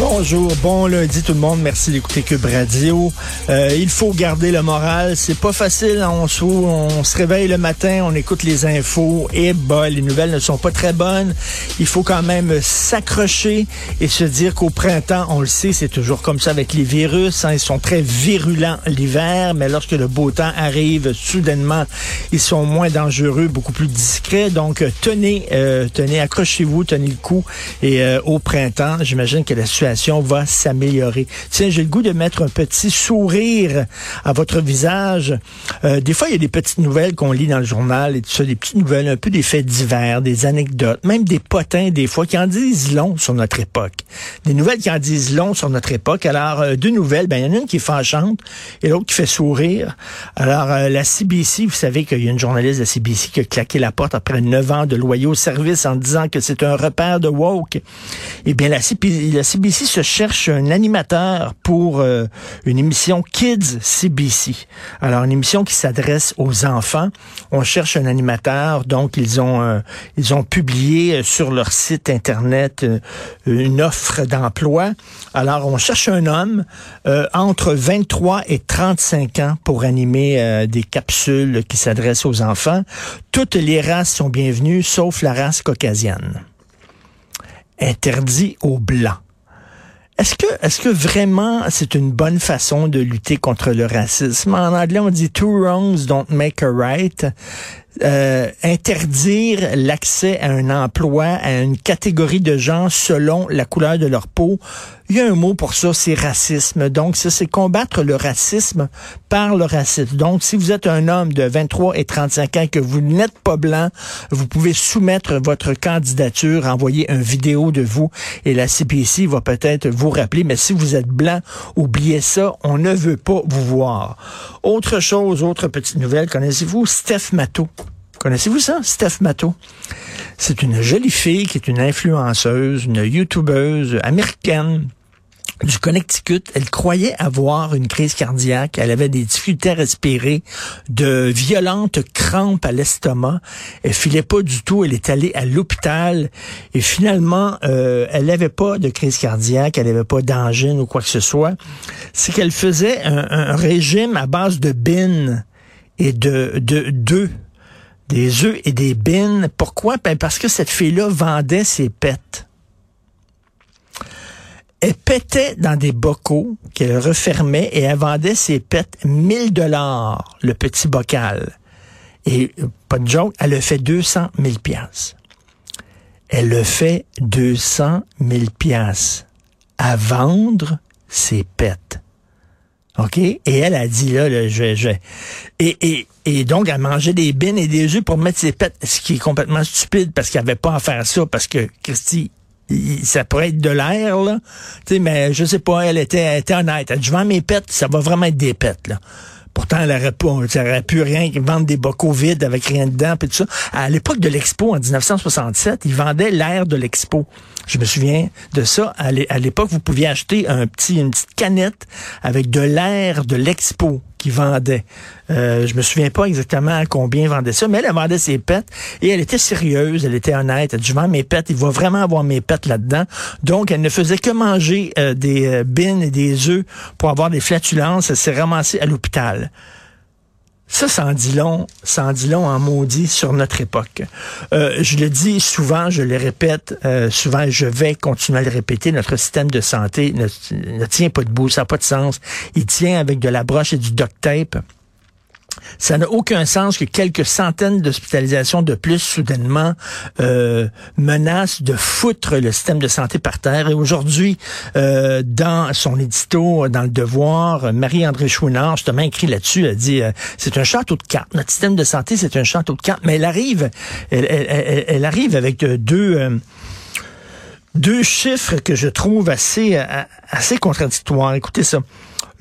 Bonjour, bon lundi tout le monde. Merci d'écouter Cube Radio. Euh, il faut garder le moral. C'est pas facile. On se, on se réveille le matin, on écoute les infos et bah, les nouvelles ne sont pas très bonnes. Il faut quand même s'accrocher et se dire qu'au printemps, on le sait, c'est toujours comme ça avec les virus. Hein, ils sont très virulents l'hiver, mais lorsque le beau temps arrive, soudainement, ils sont moins dangereux, beaucoup plus discrets. Donc, tenez, euh, tenez, accrochez-vous, tenez le coup. Et euh, au printemps, j'imagine que la situation va s'améliorer. Tiens, j'ai le goût de mettre un petit sourire à votre visage. Euh, des fois, il y a des petites nouvelles qu'on lit dans le journal et tout ça, des petites nouvelles, un peu des faits divers, des anecdotes, même des potins des fois qui en disent long sur notre époque. Des nouvelles qui en disent long sur notre époque. Alors, euh, deux nouvelles, ben il y en a une qui est fâchante et l'autre qui fait sourire. Alors, euh, la CBC, vous savez qu'il y a une journaliste de la CBC qui a claqué la porte après neuf ans de loyaux services en disant que c'est un repère de woke. Eh bien, la CBC, la CBC se cherche un animateur pour euh, une émission Kids CBC. Alors, une émission qui s'adresse aux enfants. On cherche un animateur, donc ils ont euh, ils ont publié euh, sur leur site internet une offre d'emploi. Alors, on cherche un homme entre 23 et 35 ans pour animer des capsules qui s'adressent aux enfants. Toutes les races sont bienvenues, sauf la race caucasienne. Interdit aux blancs. Est-ce que, est-ce que vraiment c'est une bonne façon de lutter contre le racisme? En anglais, on dit two wrongs don't make a right. Euh, interdire l'accès à un emploi à une catégorie de gens selon la couleur de leur peau. Il y a un mot pour ça, c'est racisme. Donc, ça, c'est combattre le racisme par le racisme. Donc, si vous êtes un homme de 23 et 35 ans que vous n'êtes pas blanc, vous pouvez soumettre votre candidature, envoyer une vidéo de vous et la CPC va peut-être vous rappeler. Mais si vous êtes blanc, oubliez ça, on ne veut pas vous voir. Autre chose, autre petite nouvelle, connaissez-vous Steph Matteau? Connaissez-vous ça, Steph Matto? C'est une jolie fille qui est une influenceuse, une youtubeuse américaine du Connecticut. Elle croyait avoir une crise cardiaque. Elle avait des difficultés à respirer, de violentes crampes à l'estomac. Elle filait pas du tout. Elle est allée à l'hôpital et finalement, euh, elle n'avait pas de crise cardiaque. Elle n'avait pas d'angine ou quoi que ce soit. C'est qu'elle faisait un, régime à base de bin et de d'œufs des œufs et des bines. Pourquoi? Ben parce que cette fille-là vendait ses pets. Elle pétait dans des bocaux qu'elle refermait et elle vendait ses pets 1000 dollars le petit bocal. Et pas de joke, elle le fait 200 000 pièces. Elle le fait 200 000 pièces à vendre ses pets. OK? Et elle a dit, là, je, je... Et, et, et donc, elle mangeait des bines et des œufs pour mettre ses pets, ce qui est complètement stupide parce qu'elle avait pas à faire ça, parce que, Christy, ça pourrait être de l'air, là. Tu sais, mais je sais pas, elle était, elle était honnête. Elle dit, je vends mes pets, ça va vraiment être des pets, là. Pourtant, elle aurait, pas, elle aurait pu rien vendre des bocaux vides avec rien dedans, puis tout ça. À l'époque de l'Expo, en 1967, ils vendaient l'air de l'Expo. Je me souviens de ça. À l'époque, vous pouviez acheter un petit, une petite canette avec de l'air de l'expo qui vendait. Euh, je me souviens pas exactement à combien vendait ça, mais elle, vendait ses pets et elle était sérieuse, elle était honnête. Elle dit, je vends mes pets, il va vraiment avoir mes pets là-dedans. Donc, elle ne faisait que manger euh, des euh, bines et des œufs pour avoir des flatulences. Elle s'est ramassée à l'hôpital. Ça, ça en dit long, ça en dit long en maudit sur notre époque. Euh, je le dis souvent, je le répète euh, souvent, je vais continuer à le répéter, notre système de santé ne, tient pas debout, ça n'a pas de sens. Il tient avec de la broche et du duct tape. Ça n'a aucun sens que quelques centaines d'hospitalisations de plus soudainement euh, menacent de foutre le système de santé par terre. Et aujourd'hui, euh, dans son édito, dans le Devoir, Marie-André Chouinard, justement, écrit là-dessus, elle dit, euh, c'est un château de cartes. Notre système de santé, c'est un château de cartes. Mais elle arrive, elle, elle, elle arrive avec deux... Euh, deux chiffres que je trouve assez, assez contradictoires. Écoutez ça.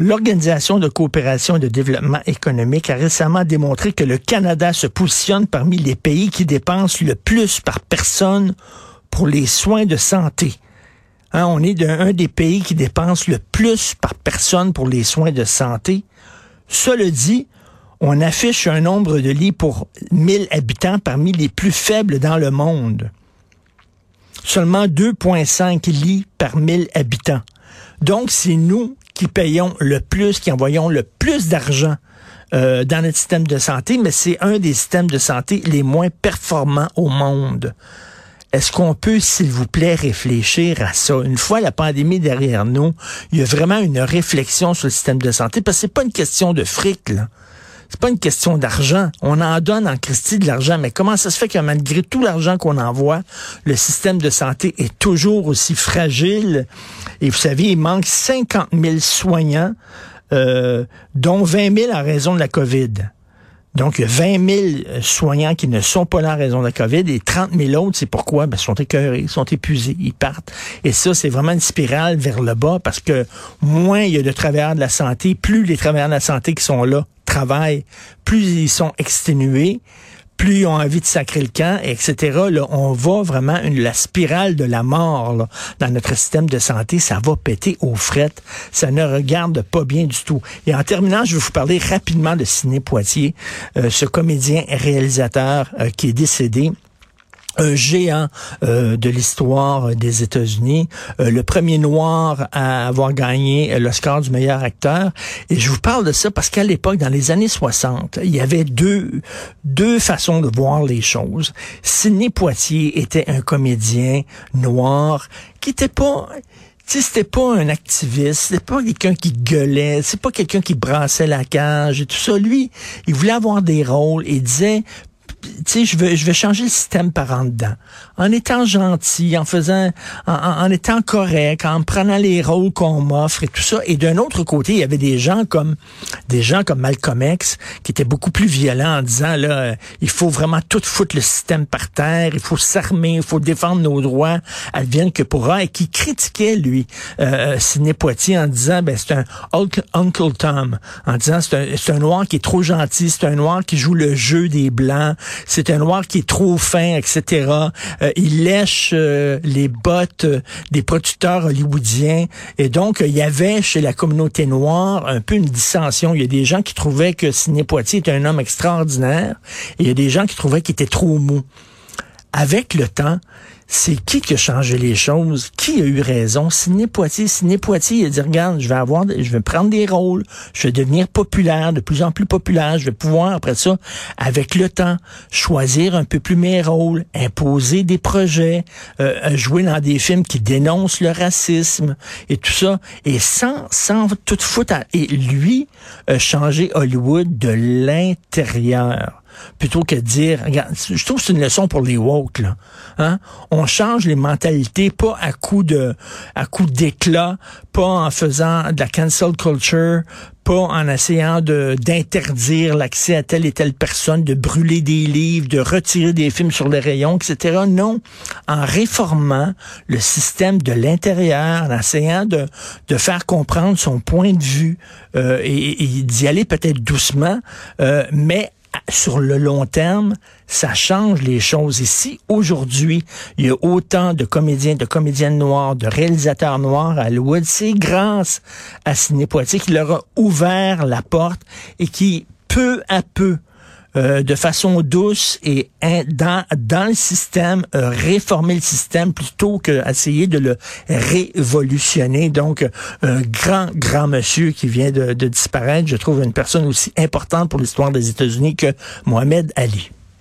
L'Organisation de coopération et de développement économique a récemment démontré que le Canada se positionne parmi les pays qui dépensent le plus par personne pour les soins de santé. Hein, on est un, des pays qui dépense le plus par personne pour les soins de santé. Cela dit, on affiche un nombre de lits pour 1000 habitants parmi les plus faibles dans le monde. Seulement 2,5 lits par 1000 habitants. Donc, c'est nous qui payons le plus, qui envoyons le plus d'argent euh, dans notre système de santé, mais c'est un des systèmes de santé les moins performants au monde. Est-ce qu'on peut, s'il vous plaît, réfléchir à ça? Une fois la pandémie derrière nous, il y a vraiment une réflexion sur le système de santé, parce que c'est pas une question de fric, là. C'est pas une question d'argent. On en donne en Christie de l'argent, mais comment ça se fait que malgré tout l'argent qu'on envoie, le système de santé est toujours aussi fragile? Et vous savez, il manque 50 000 soignants, euh, dont 20 000 en raison de la COVID. Donc, il y a 20 000 soignants qui ne sont pas là en raison de la COVID et 30 000 autres, c'est pourquoi? Ben, sont écœurés, sont épuisés, ils partent. Et ça, c'est vraiment une spirale vers le bas parce que moins il y a de travailleurs de la santé, plus les travailleurs de la santé qui sont là plus ils sont exténués, plus ils ont envie de sacrer le camp, etc. Là, on va vraiment une, la spirale de la mort dans notre système de santé, ça va péter aux frettes. Ça ne regarde pas bien du tout. Et en terminant, je vais vous parler rapidement de Ciné Poitier, euh, ce comédien réalisateur euh, qui est décédé un géant euh, de l'histoire des États-Unis, euh, le premier noir à avoir gagné l'Oscar du meilleur acteur. Et je vous parle de ça parce qu'à l'époque, dans les années 60, il y avait deux, deux façons de voir les choses. Sidney Poitier était un comédien noir qui était pas c'était pas un activiste, c'était pas quelqu'un qui gueulait, c'est pas quelqu'un qui brassait la cage et tout ça. Lui, il voulait avoir des rôles et disait tu sais, je veux, je veux changer le système par en dedans. En étant gentil, en faisant, en, étant correct, en prenant les rôles qu'on m'offre et tout ça. Et d'un autre côté, il y avait des gens comme, des gens comme Malcolm X qui étaient beaucoup plus violents en disant, là, euh, il faut vraiment tout foutre le système par terre, il faut s'armer, il faut défendre nos droits, advienne que pourra, et qui critiquait, lui, euh, Sidney Poitier en disant, ben, c'est un Uncle Tom, en disant, c'est un, un noir qui est trop gentil, c'est un noir qui joue le jeu des blancs, c'est un noir qui est trop fin, etc. Euh, il lèche euh, les bottes euh, des producteurs hollywoodiens. Et donc, il y avait chez la communauté noire un peu une dissension. Il y a des gens qui trouvaient que Sidney Poitier était un homme extraordinaire. Et il y a des gens qui trouvaient qu'il était trop mou. Avec le temps, c'est qui qui a changé les choses? Qui a eu raison? Sidney Poitier. Sidney Poitier, il a dit, regarde, je vais avoir, je vais prendre des rôles, je vais devenir populaire, de plus en plus populaire, je vais pouvoir, après ça, avec le temps, choisir un peu plus mes rôles, imposer des projets, euh, jouer dans des films qui dénoncent le racisme et tout ça, et sans, sans tout foutre. Et lui, a changé Hollywood de l'intérieur plutôt que de dire, regarde, je trouve que c'est une leçon pour les woke, là. Hein? On change les mentalités, pas à coup de, à coup d'éclat, pas en faisant de la cancel culture, pas en essayant de, d'interdire l'accès à telle et telle personne, de brûler des livres, de retirer des films sur les rayons, etc. Non, en réformant le système de l'intérieur, en essayant de, de faire comprendre son point de vue euh, et, et d'y aller peut-être doucement, euh, mais sur le long terme, ça change les choses. Et si aujourd'hui, il y a autant de comédiens, de comédiennes noires, de réalisateurs noirs à Hollywood, c'est grâce à Poitier qui leur a ouvert la porte et qui, peu à peu, euh, de façon douce et dans, dans le système, euh, réformer le système plutôt qu'essayer de le révolutionner. Donc, un grand, grand monsieur qui vient de, de disparaître, je trouve une personne aussi importante pour l'histoire des États-Unis que Mohamed Ali.